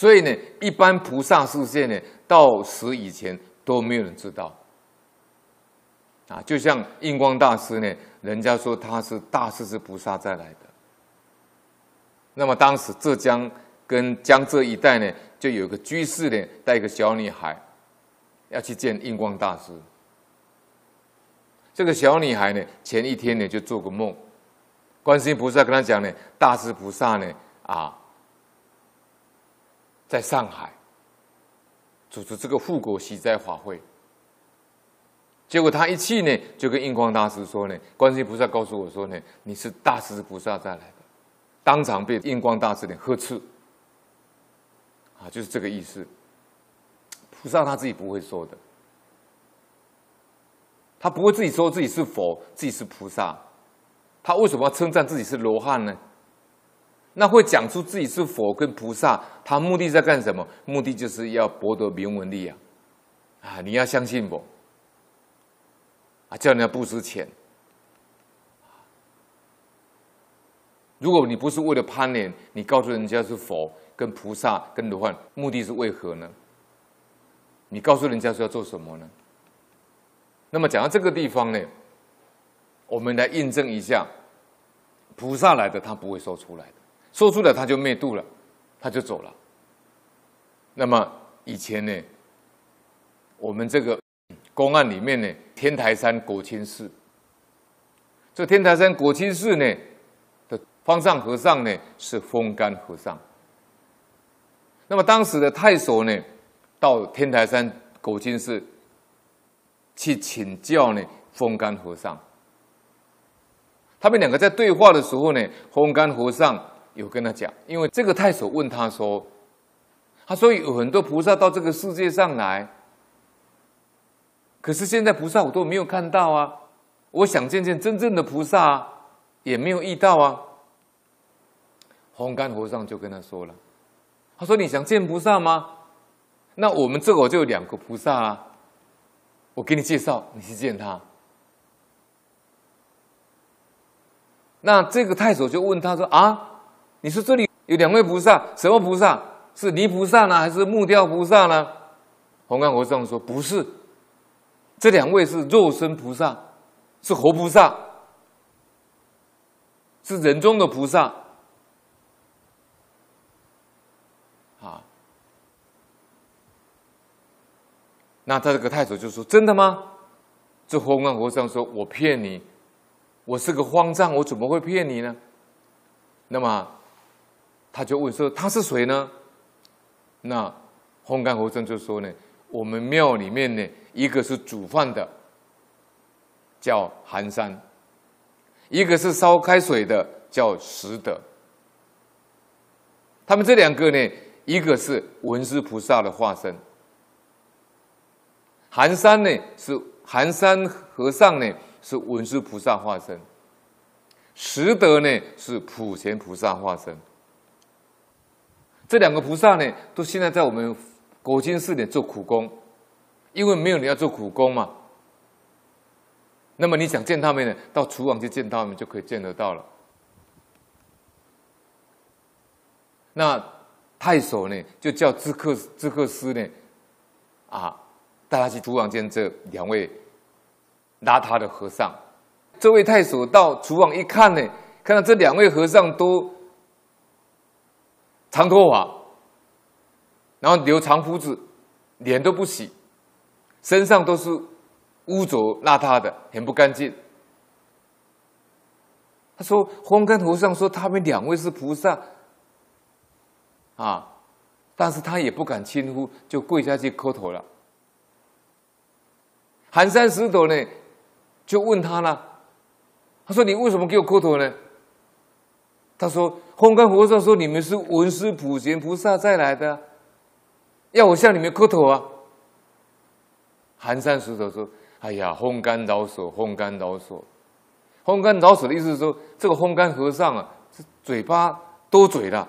所以呢，一般菩萨示现呢，到死以前都没有人知道。啊，就像印光大师呢，人家说他是大势至菩萨再来的。那么当时浙江跟江浙一带呢，就有个居士呢，带一个小女孩，要去见印光大师。这个小女孩呢，前一天呢就做个梦，观世音菩萨跟她讲呢，大势菩萨呢，啊，在上海组织这个护国息灾法会。结果他一去呢，就跟印光大师说呢，观世音菩萨告诉我说呢，你是大势菩萨再来的，当场被印光大师呢呵斥，啊，就是这个意思。菩萨他自己不会说的，他不会自己说自己是佛，自己是菩萨，他为什么要称赞自己是罗汉呢？那会讲出自己是佛跟菩萨，他目的在干什么？目的就是要博得名闻利养，啊，你要相信我。啊，叫人家布施钱。如果你不是为了攀缘，你告诉人家是佛、跟菩萨、跟罗汉，目的是为何呢？你告诉人家是要做什么呢？那么讲到这个地方呢，我们来印证一下，菩萨来的他不会说出来的，说出来他就灭度了，他就走了。那么以前呢，我们这个。公案里面呢，天台山果清寺，这天台山果清寺呢的方丈和尚呢是风干和尚。那么当时的太守呢，到天台山果清寺去请教呢风干和尚。他们两个在对话的时候呢，风干和尚有跟他讲，因为这个太守问他说，他说有很多菩萨到这个世界上来。可是现在菩萨我都没有看到啊！我想见见真正的菩萨，也没有遇到啊。红干和尚就跟他说了：“他说你想见菩萨吗？那我们这会就有两个菩萨啊，我给你介绍，你去见他。”那这个太守就问他说：“啊，你说这里有两位菩萨，什么菩萨？是泥菩萨呢，还是木雕菩萨呢？”红干和尚说：“不是。”这两位是肉身菩萨，是活菩萨，是人中的菩萨。啊，那他这个太守就说：“真的吗？”这风干和尚说：“我骗你，我是个方丈，我怎么会骗你呢？”那么他就问说：“他是谁呢？”那风干和尚就说呢：“我们庙里面呢。”一个是煮饭的，叫寒山；一个是烧开水的，叫拾德。他们这两个呢，一个是文殊菩萨的化身，寒山呢是寒山和尚呢是文殊菩萨化身，拾得呢是普贤菩萨化身。这两个菩萨呢，都现在在我们国清寺里做苦工。因为没有人要做苦工嘛，那么你想见他们呢？到厨房去见他们就可以见得到了。那太守呢，就叫知客知客司呢，啊，带他去厨房见这两位邋遢的和尚。这位太守到厨房一看呢，看到这两位和尚都长头发，然后留长胡子，脸都不洗。身上都是污浊邋遢的，很不干净。他说：“风干和尚说他们两位是菩萨啊，但是他也不敢轻呼，就跪下去磕头了。”寒山石头呢，就问他了。他说：“你为什么给我磕头呢？”他说：“风干和尚说你们是文殊普贤菩萨再来的，要我向你们磕头啊。”寒山拾得说：“哎呀，风干老手，风干老手。风干老手的意思是说，这个风干和尚啊，是嘴巴多嘴了。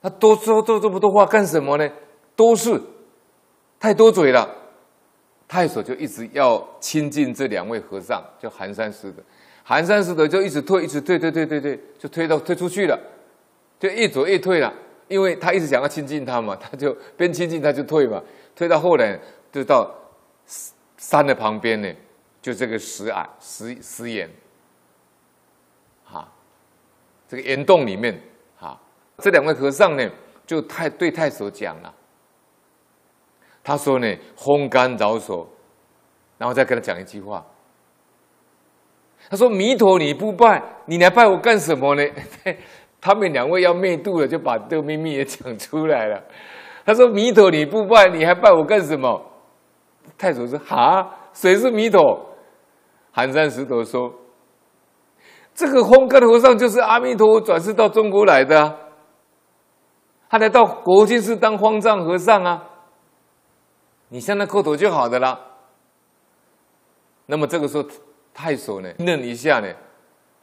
他多说这这么多话干什么呢？多事，太多嘴了。太守就一直要亲近这两位和尚，叫寒山拾得。寒山拾得就一直退，一直退，退，退，退，退，就推到退出去了，就一走一退了。因为他一直想要亲近他嘛，他就边亲近他就退嘛，退到后来就到山的旁边呢，就这个石崖石石岩，哈，这个岩洞里面，哈，这两位和尚呢，就太对太守讲了，他说呢，烘干饶手，然后再跟他讲一句话，他说弥陀你不拜，你来拜我干什么呢？他们两位要灭度了，就把这个秘密也讲出来了。他说：“弥陀你不拜，你还拜我干什么？”太祖说：“哈，谁是弥陀？”寒山石头说：“这个烘干和尚就是阿弥陀佛转世到中国来的，他来到国清寺当方丈和尚啊。你向他叩头就好的啦。”那么这个时候，太守呢愣一下呢，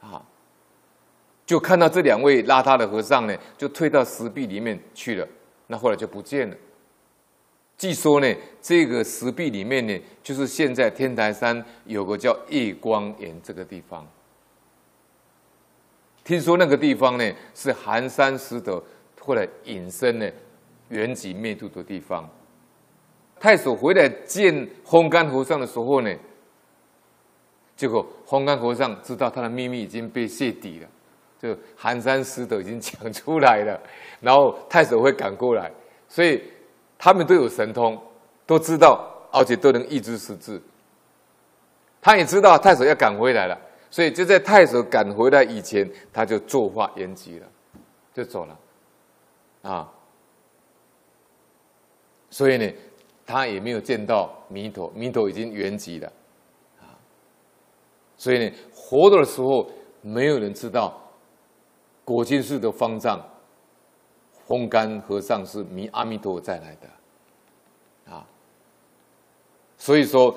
啊。就看到这两位邋遢的和尚呢，就退到石壁里面去了。那后来就不见了。据说呢，这个石壁里面呢，就是现在天台山有个叫夜光岩这个地方。听说那个地方呢，是寒山石头后来隐身呢，圆寂灭度的地方。太守回来见烘干和尚的时候呢，结果烘干和尚知道他的秘密已经被泄底了。就寒山石头已经讲出来了，然后太守会赶过来，所以他们都有神通，都知道，而且都能预知时至。他也知道太守要赶回来了，所以就在太守赶回来以前，他就作化圆寂了，就走了，啊。所以呢，他也没有见到弥陀，弥陀已经圆寂了，所以呢，活的时候没有人知道。国清寺的方丈烘干和尚是弥阿弥陀再来的，啊，所以说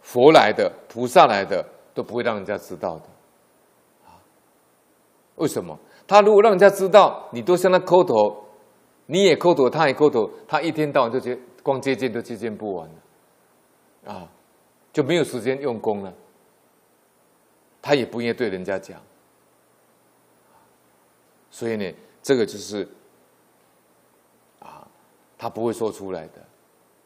佛来的、菩萨来的都不会让人家知道的，啊，为什么？他如果让人家知道，你都向他叩头，你也叩头，他也叩头，他一天到晚就接光接见都接见不完了，啊，就没有时间用功了，他也不愿意对人家讲。所以呢，这个就是啊，他不会说出来的。